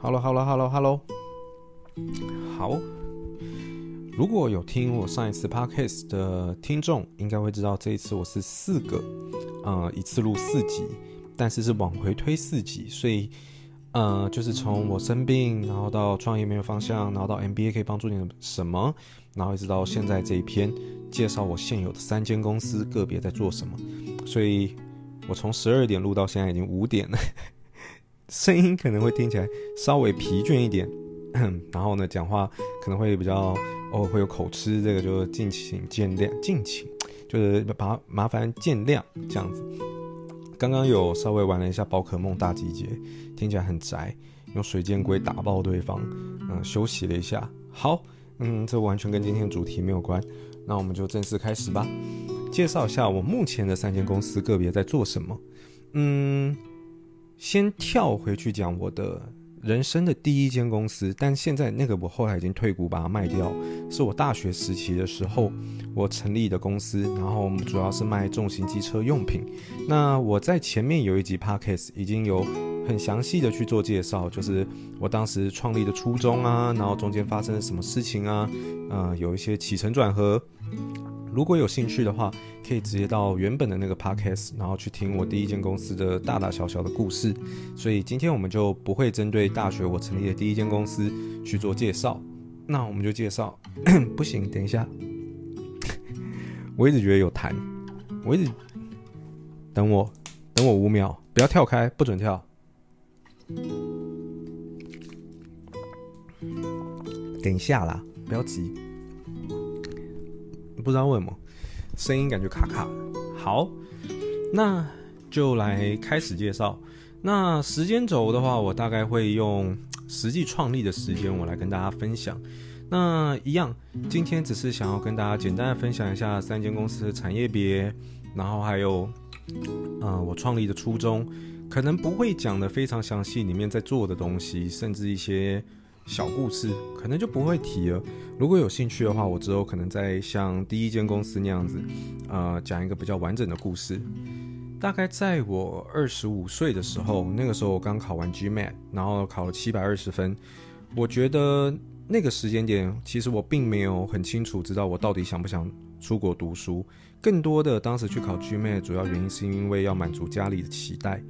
Hello，Hello，Hello，Hello。好，如果有听我上一次 Podcast 的听众，应该会知道这一次我是四个，呃，一次录四集，但是是往回推四集，所以，呃，就是从我生病，然后到创业没有方向，然后到 MBA 可以帮助你什么，然后一直到现在这一篇介绍我现有的三间公司个别在做什么，所以我从十二点录到现在已经五点了。声音可能会听起来稍微疲倦一点，然后呢，讲话可能会比较哦，会有口吃，这个就敬请见谅，敬请就是麻麻烦见谅这样子。刚刚有稍微玩了一下宝可梦大集结，听起来很宅，用水箭龟打爆对方，嗯，休息了一下。好，嗯，这完全跟今天的主题没有关，那我们就正式开始吧。介绍一下我目前的三间公司个别在做什么，嗯。先跳回去讲我的人生的第一间公司，但现在那个我后来已经退股，把它卖掉，是我大学时期的时候我成立的公司，然后我们主要是卖重型机车用品。那我在前面有一集 podcast 已经有很详细的去做介绍，就是我当时创立的初衷啊，然后中间发生了什么事情啊，呃，有一些起承转合。如果有兴趣的话，可以直接到原本的那个 podcast，然后去听我第一间公司的大大小小的故事。所以今天我们就不会针对大学我成立的第一间公司去做介绍，那我们就介绍。不行，等一下，我一直觉得有痰，我一直等我，等我五秒，不要跳开，不准跳。等一下啦，不要急。不知道为什么，声音感觉卡卡。好，那就来开始介绍。那时间轴的话，我大概会用实际创立的时间，我来跟大家分享。那一样，今天只是想要跟大家简单的分享一下三间公司的产业别，然后还有，呃，我创立的初衷，可能不会讲得非常详细，里面在做的东西，甚至一些。小故事可能就不会提了。如果有兴趣的话，我之后可能再像第一间公司那样子，呃，讲一个比较完整的故事。大概在我二十五岁的时候，那个时候我刚考完 GMAT，然后考了七百二十分。我觉得那个时间点，其实我并没有很清楚知道我到底想不想出国读书。更多的当时去考 GMAT 主要原因是因为要满足家里的期待。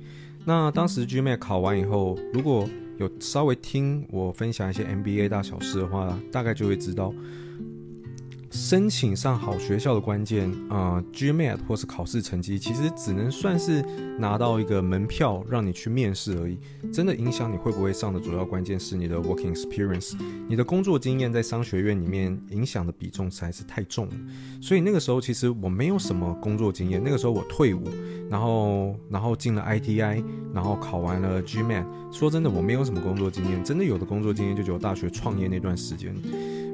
那当时 GMAT 考完以后，如果有稍微听我分享一些 NBA 大小事的话，大概就会知道，申请上好学校的关键，呃，GMAT 或是考试成绩，其实只能算是拿到一个门票让你去面试而已。真的影响你会不会上的主要关键是你的 working experience，你的工作经验在商学院里面影响的比重实在是太重了。所以那个时候其实我没有什么工作经验，那个时候我退伍，然后然后进了 ITI，然后考完了 GMAT。说真的，我没有什么工作经验，真的有的工作经验就只有大学创业那段时间。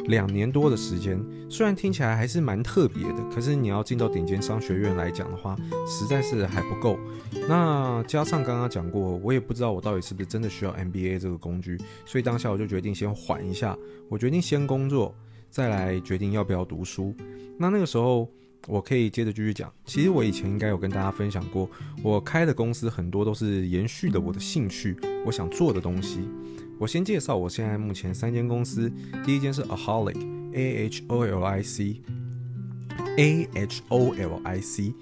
两年多的时间，虽然听起来还是蛮特别的，可是你要进到顶尖商学院来讲的话，实在是还不够。那加上刚刚讲过，我也不知道我到底是不是真的需要 MBA 这个工具，所以当下我就决定先缓一下，我决定先工作，再来决定要不要读书。那那个时候，我可以接着继续讲。其实我以前应该有跟大家分享过，我开的公司很多都是延续的我的兴趣，我想做的东西。我先介绍我现在目前三间公司，第一间是 Aholic，A H O L I C，A H O L I C，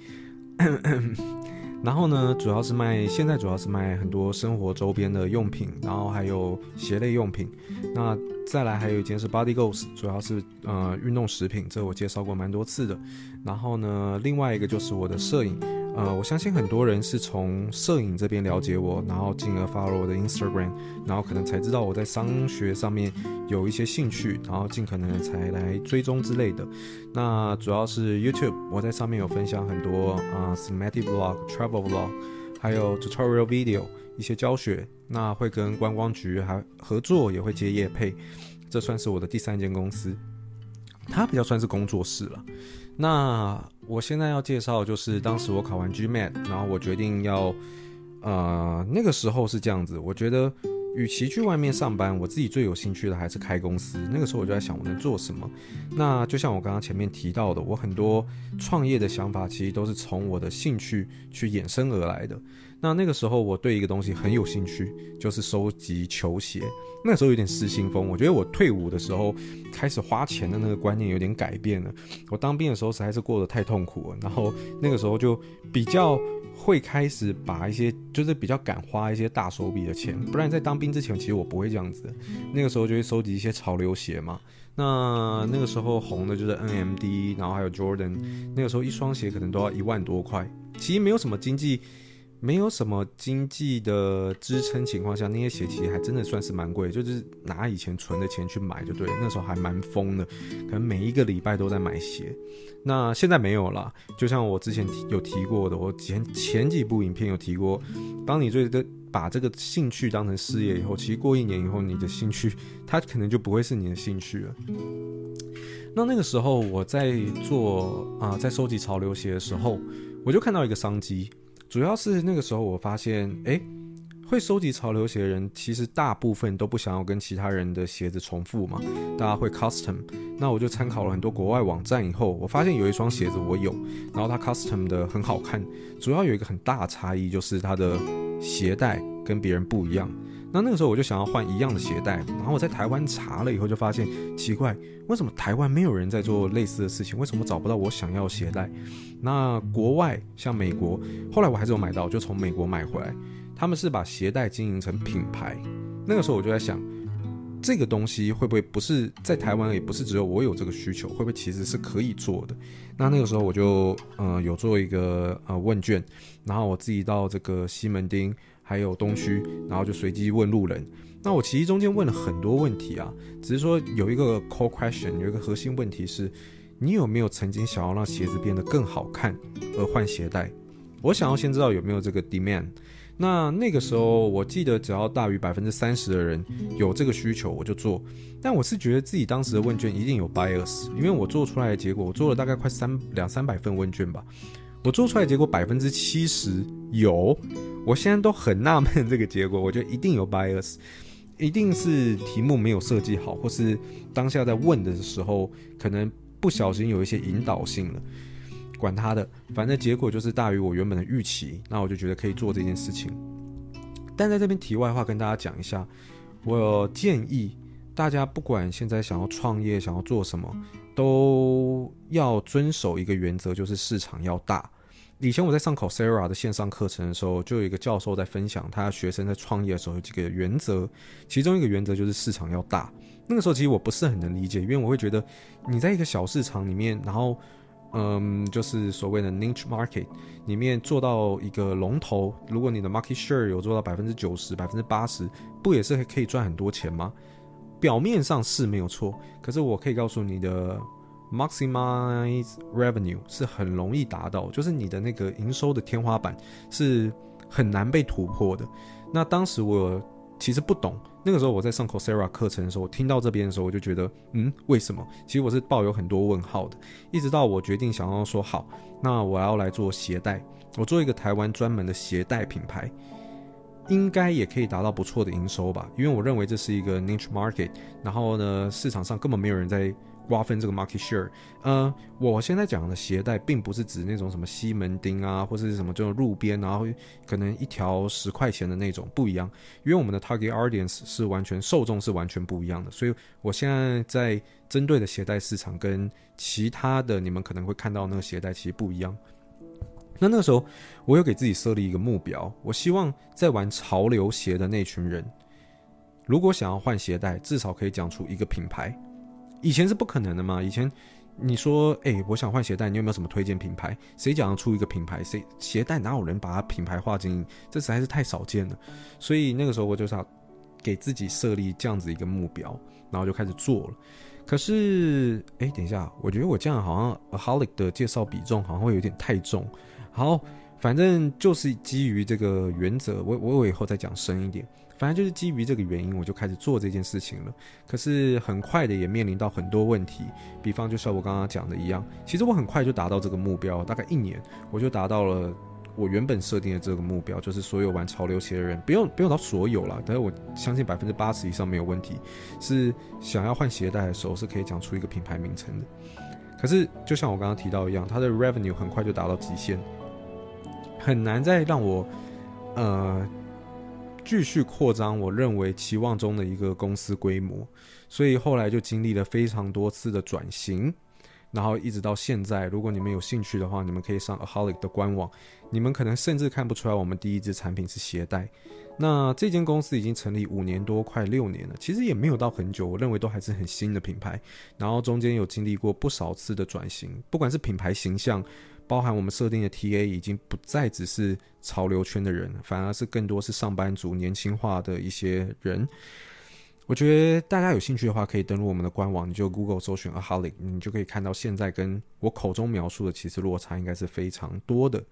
然后呢，主要是卖，现在主要是卖很多生活周边的用品，然后还有鞋类用品。那再来还有一间是 Body Goals，主要是呃运动食品，这我介绍过蛮多次的。然后呢，另外一个就是我的摄影。呃，我相信很多人是从摄影这边了解我，然后进而 follow 我的 Instagram，然后可能才知道我在商学上面有一些兴趣，然后尽可能才来追踪之类的。那主要是 YouTube，我在上面有分享很多啊 thematic vlog、travel vlog，还有 tutorial video 一些教学。那会跟观光局还合作，也会接业配。这算是我的第三间公司，它比较算是工作室了。那我现在要介绍就是当时我考完 GMAT，然后我决定要，呃，那个时候是这样子，我觉得与其去外面上班，我自己最有兴趣的还是开公司。那个时候我就在想，我能做什么？那就像我刚刚前面提到的，我很多创业的想法其实都是从我的兴趣去衍生而来的。那那个时候我对一个东西很有兴趣，就是收集球鞋。那时候有点失心疯，我觉得我退伍的时候开始花钱的那个观念有点改变了。我当兵的时候实在是过得太痛苦了，然后那个时候就比较。会开始把一些，就是比较敢花一些大手笔的钱，不然在当兵之前，其实我不会这样子。那个时候就会收集一些潮流鞋嘛。那那个时候红的就是 NMD，然后还有 Jordan。那个时候一双鞋可能都要一万多块，其实没有什么经济。没有什么经济的支撑情况下，那些鞋其实还真的算是蛮贵，就是拿以前存的钱去买就对。那时候还蛮疯的，可能每一个礼拜都在买鞋。那现在没有了，就像我之前提有提过的，我前前几部影片有提过，当你最的把这个兴趣当成事业以后，其实过一年以后，你的兴趣它可能就不会是你的兴趣了。那那个时候我在做啊、在收集潮流鞋的时候，我就看到一个商机。主要是那个时候，我发现，诶，会收集潮流鞋的人，其实大部分都不想要跟其他人的鞋子重复嘛，大家会 custom。那我就参考了很多国外网站以后，我发现有一双鞋子我有，然后它 custom 的很好看。主要有一个很大差异，就是它的鞋带跟别人不一样。那那个时候我就想要换一样的鞋带，然后我在台湾查了以后就发现奇怪，为什么台湾没有人在做类似的事情？为什么找不到我想要鞋带？那国外像美国，后来我还是有买到，就从美国买回来。他们是把鞋带经营成品牌。那个时候我就在想，这个东西会不会不是在台湾，也不是只有我有这个需求，会不会其实是可以做的？那那个时候我就呃有做一个呃问卷，然后我自己到这个西门町。还有东区，然后就随机问路人。那我其实中间问了很多问题啊，只是说有一个 core question，有一个核心问题是：你有没有曾经想要让鞋子变得更好看而换鞋带？我想要先知道有没有这个 demand。那那个时候我记得只要大于百分之三十的人有这个需求，我就做。但我是觉得自己当时的问卷一定有 bias，因为我做出来的结果，我做了大概快三两三百份问卷吧，我做出来结果百分之七十有。我现在都很纳闷这个结果，我觉得一定有 bias，一定是题目没有设计好，或是当下在问的时候可能不小心有一些引导性了。管他的，反正结果就是大于我原本的预期，那我就觉得可以做这件事情。但在这边题外话跟大家讲一下，我建议大家不管现在想要创业、想要做什么，都要遵守一个原则，就是市场要大。以前我在上 Coursera 的线上课程的时候，就有一个教授在分享，他学生在创业的时候有几个原则，其中一个原则就是市场要大。那个时候其实我不是很能理解，因为我会觉得你在一个小市场里面，然后嗯，就是所谓的 niche market 里面做到一个龙头，如果你的 market share 有做到百分之九十、百分之八十，不也是可以赚很多钱吗？表面上是没有错，可是我可以告诉你的。Maximize revenue 是很容易达到，就是你的那个营收的天花板是很难被突破的。那当时我其实不懂，那个时候我在上 Coursera 课程的时候，我听到这边的时候，我就觉得，嗯，为什么？其实我是抱有很多问号的。一直到我决定想要说好，那我要来做鞋带，我做一个台湾专门的鞋带品牌，应该也可以达到不错的营收吧？因为我认为这是一个 niche market，然后呢，市场上根本没有人在。瓜分这个 market share，呃，我现在讲的鞋带，并不是指那种什么西门町啊，或者是什么这种路边，然后可能一条十块钱的那种，不一样。因为我们的 target audience 是完全受众是完全不一样的，所以我现在在针对的鞋带市场跟其他的你们可能会看到那个鞋带其实不一样。那那个时候，我有给自己设立一个目标，我希望在玩潮流鞋的那群人，如果想要换鞋带，至少可以讲出一个品牌。以前是不可能的嘛？以前你说，哎、我想换鞋带，你有没有什么推荐品牌？谁讲得出一个品牌？谁鞋带哪有人把它品牌化经营？这实在是太少见了。所以那个时候我就是要给自己设立这样子一个目标，然后就开始做了。可是，哎、等一下，我觉得我这样好像 Aholic 的介绍比重好像会有点太重。好，反正就是基于这个原则，我我我以后再讲深一点。反正就是基于这个原因，我就开始做这件事情了。可是很快的也面临到很多问题，比方就像我刚刚讲的一样，其实我很快就达到这个目标，大概一年我就达到了我原本设定的这个目标，就是所有玩潮流鞋的人，不用不用到所有啦，但是我相信百分之八十以上没有问题，是想要换鞋带的时候是可以讲出一个品牌名称的。可是就像我刚刚提到一样，它的 revenue 很快就达到极限，很难再让我呃继续扩张我认为期望中的一个公司规模，所以后来就经历了非常多次的转型。然后一直到现在，如果你们有兴趣的话，你们可以上 Aholic 的官网。你们可能甚至看不出来，我们第一支产品是鞋带。那这间公司已经成立五年多，快六年了，其实也没有到很久，我认为都还是很新的品牌。然后中间有经历过不少次的转型，不管是品牌形象，包含我们设定的 TA，已经不再只是潮流圈的人，反而是更多是上班族、年轻化的一些人。我觉得大家有兴趣的话，可以登录我们的官网，你就 Google 搜寻 Aholic，你就可以看到现在跟我口中描述的其实落差应该是非常多的。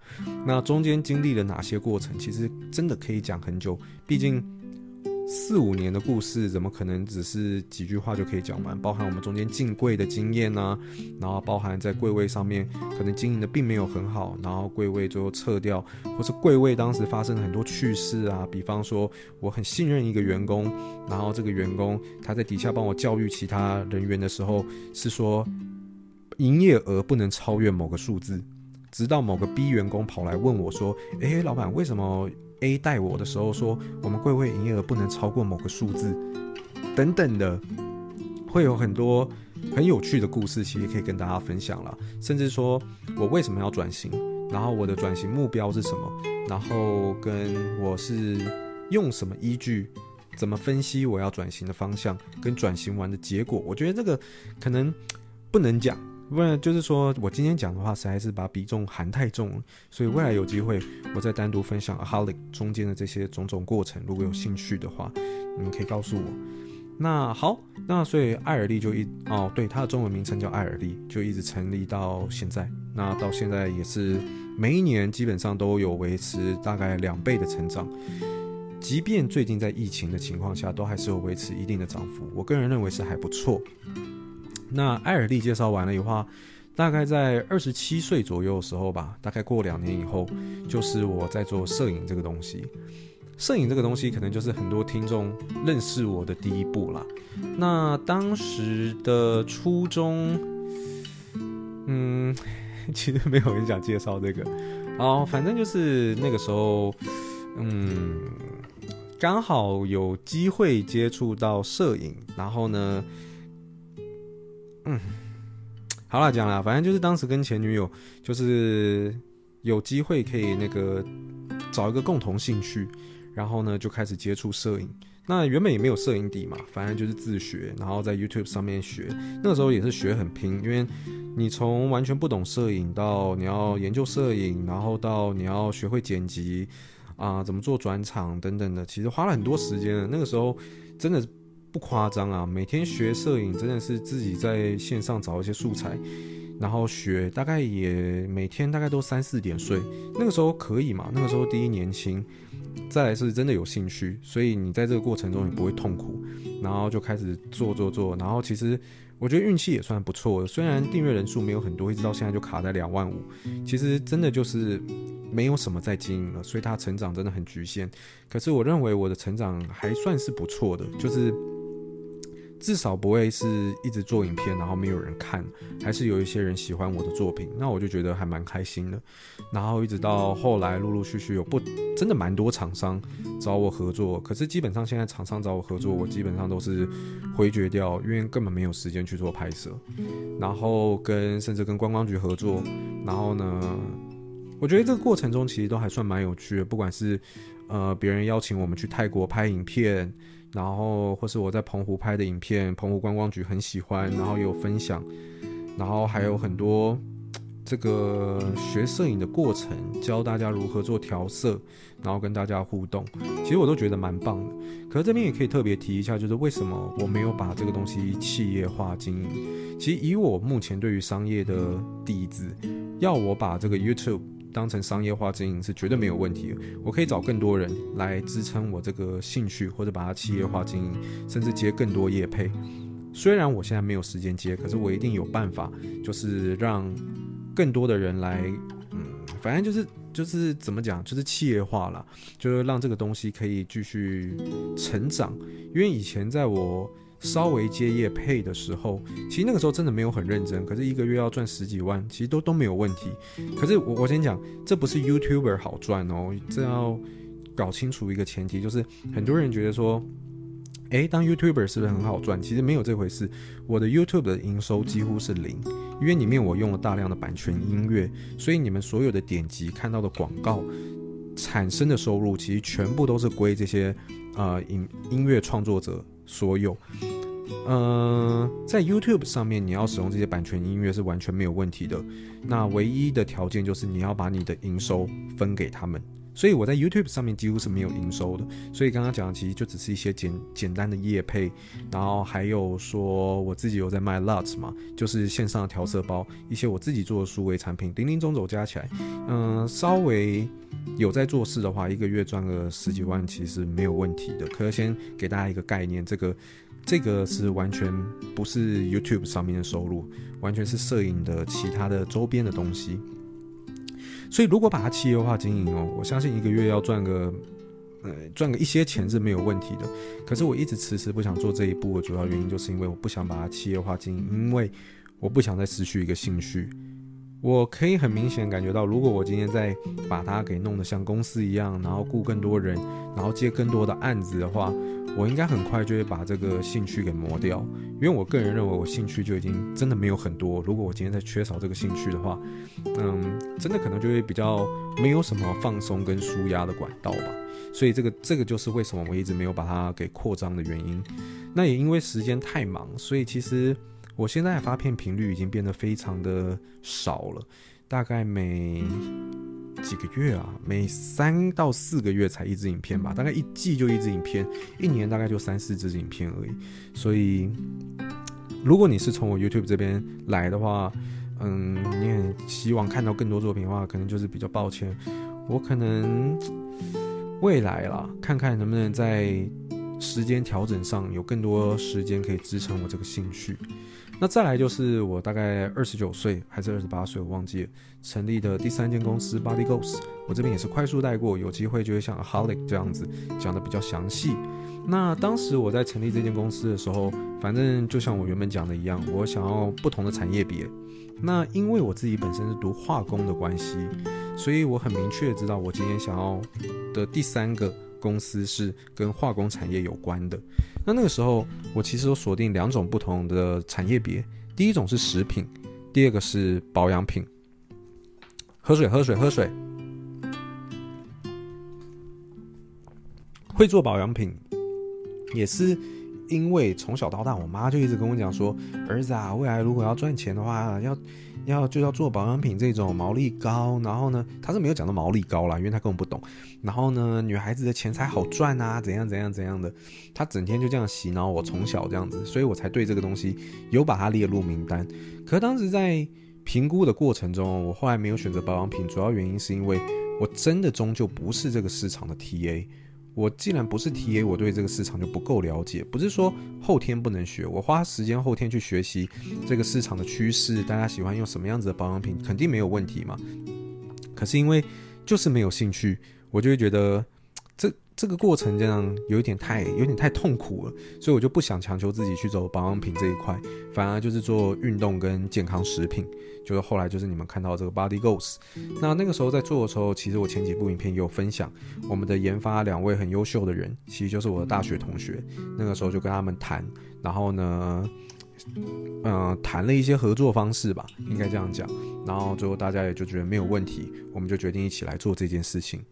那中间经历了哪些过程，其实真的可以讲很久，毕竟。四五年的故事，怎么可能只是几句话就可以讲完？包含我们中间进柜的经验啊，然后包含在柜位上面可能经营的并没有很好，然后柜位最后撤掉，或是柜位当时发生了很多趣事啊。比方说，我很信任一个员工，然后这个员工他在底下帮我教育其他人员的时候，是说营业额不能超越某个数字，直到某个 B 员工跑来问我说：“诶，老板，为什么？” A 带我的时候说，我们柜位营业额不能超过某个数字，等等的，会有很多很有趣的故事，其实可以跟大家分享了。甚至说我为什么要转型，然后我的转型目标是什么，然后跟我是用什么依据，怎么分析我要转型的方向，跟转型完的结果，我觉得这个可能不能讲。不然就是说我今天讲的话，实在是把比重含太重了，所以未来有机会，我再单独分享 Aholic 中间的这些种种过程。如果有兴趣的话，你们可以告诉我。那好，那所以艾尔利就一哦，对，它的中文名称叫艾尔利，就一直成立到现在。那到现在也是每一年基本上都有维持大概两倍的成长，即便最近在疫情的情况下，都还是有维持一定的涨幅。我个人认为是还不错。那艾尔利介绍完了以后，大概在二十七岁左右的时候吧，大概过两年以后，就是我在做摄影这个东西。摄影这个东西，可能就是很多听众认识我的第一步啦。那当时的初衷，嗯，其实没有人想介绍这个。哦，反正就是那个时候，嗯，刚好有机会接触到摄影，然后呢。嗯，好了，讲了，反正就是当时跟前女友，就是有机会可以那个找一个共同兴趣，然后呢就开始接触摄影。那原本也没有摄影底嘛，反正就是自学，然后在 YouTube 上面学。那个时候也是学很拼，因为你从完全不懂摄影到你要研究摄影，然后到你要学会剪辑啊、怎么做转场等等的，其实花了很多时间。那个时候真的。不夸张啊，每天学摄影真的是自己在线上找一些素材，然后学，大概也每天大概都三四点睡。那个时候可以嘛？那个时候第一年轻，再来是真的有兴趣，所以你在这个过程中也不会痛苦，然后就开始做做做，然后其实我觉得运气也算不错，虽然订阅人数没有很多，一直到现在就卡在两万五，其实真的就是没有什么在经营了，所以它成长真的很局限。可是我认为我的成长还算是不错的，就是。至少不会是一直做影片，然后没有人看，还是有一些人喜欢我的作品，那我就觉得还蛮开心的。然后一直到后来，陆陆续续有不真的蛮多厂商找我合作，可是基本上现在厂商找我合作，我基本上都是回绝掉，因为根本没有时间去做拍摄。然后跟甚至跟观光局合作，然后呢，我觉得这个过程中其实都还算蛮有趣的，不管是呃别人邀请我们去泰国拍影片。然后，或是我在澎湖拍的影片，澎湖观光局很喜欢，然后也有分享，然后还有很多这个学摄影的过程，教大家如何做调色，然后跟大家互动，其实我都觉得蛮棒的。可是这边也可以特别提一下，就是为什么我没有把这个东西企业化经营？其实以我目前对于商业的底子，要我把这个 YouTube。当成商业化经营是绝对没有问题，我可以找更多人来支撑我这个兴趣，或者把它企业化经营，甚至接更多业配。虽然我现在没有时间接，可是我一定有办法，就是让更多的人来，嗯，反正就是就是怎么讲，就是企业化了，就是让这个东西可以继续成长。因为以前在我稍微接业配的时候，其实那个时候真的没有很认真，可是一个月要赚十几万，其实都都没有问题。可是我我先讲，这不是 YouTuber 好赚哦，这要搞清楚一个前提，就是很多人觉得说。诶，当 YouTuber 是不是很好赚？其实没有这回事。我的 YouTube 的营收几乎是零，因为里面我用了大量的版权音乐，所以你们所有的点击看到的广告产生的收入，其实全部都是归这些呃音音乐创作者所有。呃，在 YouTube 上面，你要使用这些版权音乐是完全没有问题的。那唯一的条件就是你要把你的营收分给他们。所以我在 YouTube 上面几乎是没有营收的，所以刚刚讲的其实就只是一些简简单的业配，然后还有说我自己有在卖 LUTS 嘛，就是线上的调色包，一些我自己做的数位产品，零零总总加起来，嗯，稍微有在做事的话，一个月赚个十几万其实没有问题的。可是先给大家一个概念，这个这个是完全不是 YouTube 上面的收入，完全是摄影的其他的周边的东西。所以，如果把它企业化经营哦，我相信一个月要赚个，呃，赚个一些钱是没有问题的。可是我一直迟迟不想做这一步的主要原因，就是因为我不想把它企业化经营，因为我不想再失去一个兴趣。我可以很明显感觉到，如果我今天再把它给弄得像公司一样，然后雇更多人，然后接更多的案子的话。我应该很快就会把这个兴趣给磨掉，因为我个人认为我兴趣就已经真的没有很多。如果我今天再缺少这个兴趣的话，嗯，真的可能就会比较没有什么放松跟舒压的管道吧。所以这个这个就是为什么我一直没有把它给扩张的原因。那也因为时间太忙，所以其实我现在发片频率已经变得非常的少了，大概每。几个月啊，每三到四个月才一支影片吧，大概一季就一支影片，一年大概就三四支影片而已。所以，如果你是从我 YouTube 这边来的话，嗯，你很希望看到更多作品的话，可能就是比较抱歉，我可能未来啦，看看能不能在时间调整上有更多时间可以支撑我这个兴趣。那再来就是我大概二十九岁还是二十八岁，我忘记了，成立的第三间公司 Body Ghost，我这边也是快速带过，有机会就会像 Holic 这样子讲的比较详细。那当时我在成立这间公司的时候，反正就像我原本讲的一样，我想要不同的产业别。那因为我自己本身是读化工的关系，所以我很明确知道我今天想要的第三个。公司是跟化工产业有关的，那那个时候我其实都锁定两种不同的产业别，第一种是食品，第二个是保养品。喝水，喝水，喝水。会做保养品，也是因为从小到大，我妈就一直跟我讲说，儿子啊，未来如果要赚钱的话，要。要就要做保养品这种毛利高，然后呢，他是没有讲到毛利高啦，因为他根本不懂。然后呢，女孩子的钱财好赚啊，怎样怎样怎样的，他整天就这样洗脑我，从小这样子，所以我才对这个东西有把它列入名单。可是当时在评估的过程中，我后来没有选择保养品，主要原因是因为我真的终究不是这个市场的 TA。我既然不是 TA，我对这个市场就不够了解。不是说后天不能学，我花时间后天去学习这个市场的趋势，大家喜欢用什么样子的保养品，肯定没有问题嘛。可是因为就是没有兴趣，我就会觉得这这个过程这样有一点太有点太痛苦了，所以我就不想强求自己去走保养品这一块，反而就是做运动跟健康食品。就是后来就是你们看到这个 Body Goals，那那个时候在做的时候，其实我前几部影片也有分享我们的研发两位很优秀的人，其实就是我的大学同学。那个时候就跟他们谈，然后呢，嗯、谈了一些合作方式吧，应该这样讲。然后最后大家也就觉得没有问题，我们就决定一起来做这件事情。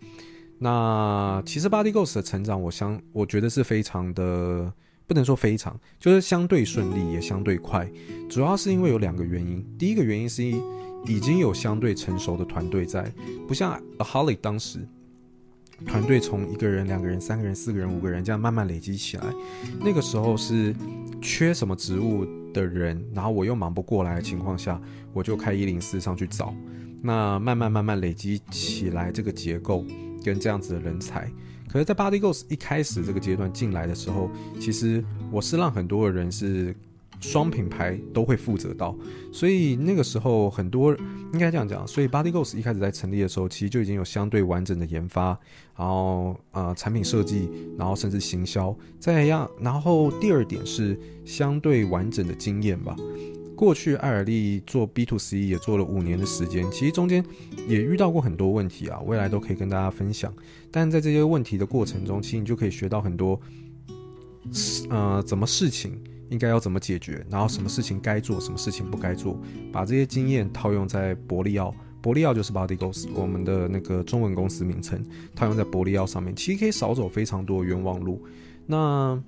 那其实 Body Ghost 的成长，我相我觉得是非常的。不能说非常，就是相对顺利，也相对快。主要是因为有两个原因。第一个原因是已经有相对成熟的团队在，不像 A Holly 当时团队从一个人、两个人、三个人、四个人、五个人这样慢慢累积起来。那个时候是缺什么职务的人，然后我又忙不过来的情况下，我就开一零四上去找。那慢慢慢慢累积起来这个结构跟这样子的人才。可是，在 Body Ghost 一开始这个阶段进来的时候，其实我是让很多的人是双品牌都会负责到，所以那个时候很多应该这样讲，所以 Body Ghost 一开始在成立的时候，其实就已经有相对完整的研发，然后呃产品设计，然后甚至行销，再样，然后第二点是相对完整的经验吧。过去艾尔利做 B to C 也做了五年的时间，其实中间也遇到过很多问题啊，未来都可以跟大家分享。但在这些问题的过程中，其实你就可以学到很多，呃，怎么事情应该要怎么解决，然后什么事情该做，什么事情不该做，把这些经验套用在伯利奥，伯利奥就是 Body Ghost 我们的那个中文公司名称，套用在伯利奥上面，其实可以少走非常多冤枉路。那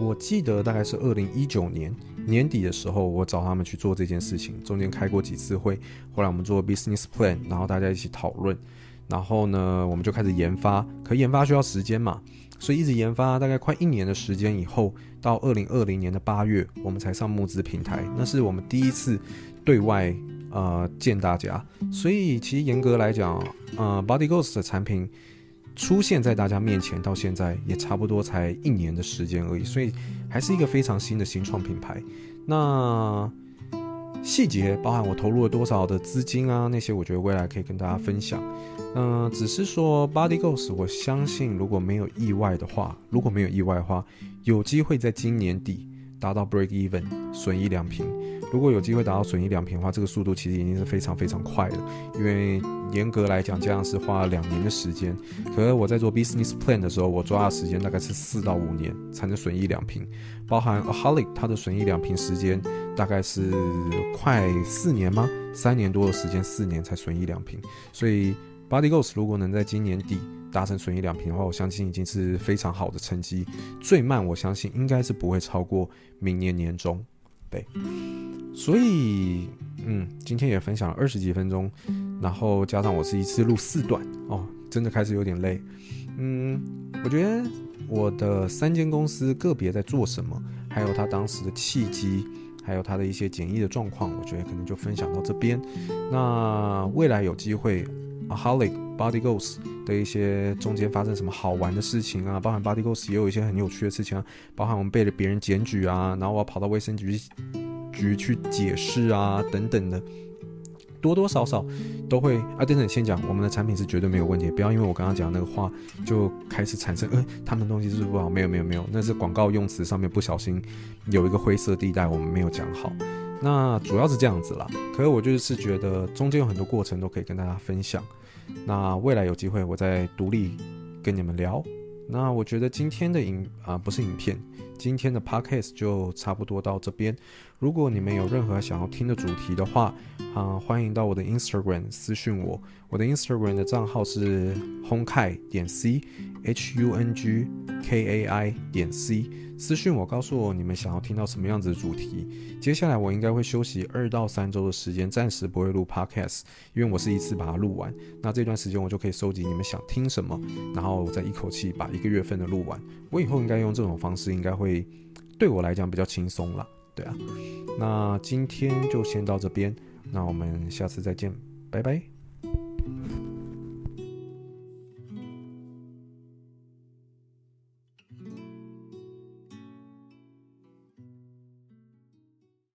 我记得大概是二零一九年。年底的时候，我找他们去做这件事情，中间开过几次会。后来我们做 business plan，然后大家一起讨论，然后呢，我们就开始研发。可研发需要时间嘛，所以一直研发，大概快一年的时间以后，到二零二零年的八月，我们才上募资平台。那是我们第一次对外呃见大家。所以其实严格来讲，呃，Body Ghost 的产品出现在大家面前，到现在也差不多才一年的时间而已。所以。还是一个非常新的新创品牌，那细节包含我投入了多少的资金啊，那些我觉得未来可以跟大家分享。嗯、只是说 Body Ghost，我相信如果没有意外的话，如果没有意外的话，有机会在今年底达到 break even，损益两平。如果有机会达到损益两平的话，这个速度其实已经是非常非常快了。因为严格来讲，这样是花了两年的时间。可是我在做 business plan 的时候，我抓的时间大概是四到五年才能损益两平。包含 Aholic 它的损益两平时间大概是快四年吗？三年多的时间，四年才损益两平。所以 Body Ghost 如果能在今年底达成损益两平的话，我相信已经是非常好的成绩。最慢我相信应该是不会超过明年年中。对。所以，嗯，今天也分享了二十几分钟，然后加上我是一次录四段哦，真的开始有点累。嗯，我觉得我的三间公司个别在做什么，还有他当时的契机，还有他的一些简易的状况，我觉得可能就分享到这边。那未来有机会，Aholic Body Ghost 的一些中间发生什么好玩的事情啊，包含 Body Ghost 也有一些很有趣的事情啊，包含我们被了别人检举啊，然后我要跑到卫生局。局去解释啊，等等的，多多少少都会啊。等等，先讲我们的产品是绝对没有问题，不要因为我刚刚讲那个话就开始产生，呃，他们东西是不是不好？没有，没有，没有，那是广告用词上面不小心有一个灰色地带，我们没有讲好。那主要是这样子啦。可是我就是觉得中间有很多过程都可以跟大家分享。那未来有机会我再独立跟你们聊。那我觉得今天的影啊，不是影片。今天的 podcast 就差不多到这边。如果你们有任何想要听的主题的话，啊，欢迎到我的 Instagram 私讯我。我的 Instagram 的账号是 hungkai 点 c，h u n g k a i 点 c。私讯我，告诉我你们想要听到什么样子的主题。接下来我应该会休息二到三周的时间，暂时不会录 podcast，因为我是一次把它录完。那这段时间我就可以收集你们想听什么，然后我再一口气把一个月份的录完。我以后应该用这种方式，应该会对我来讲比较轻松了。对啊，那今天就先到这边，那我们下次再见，拜拜。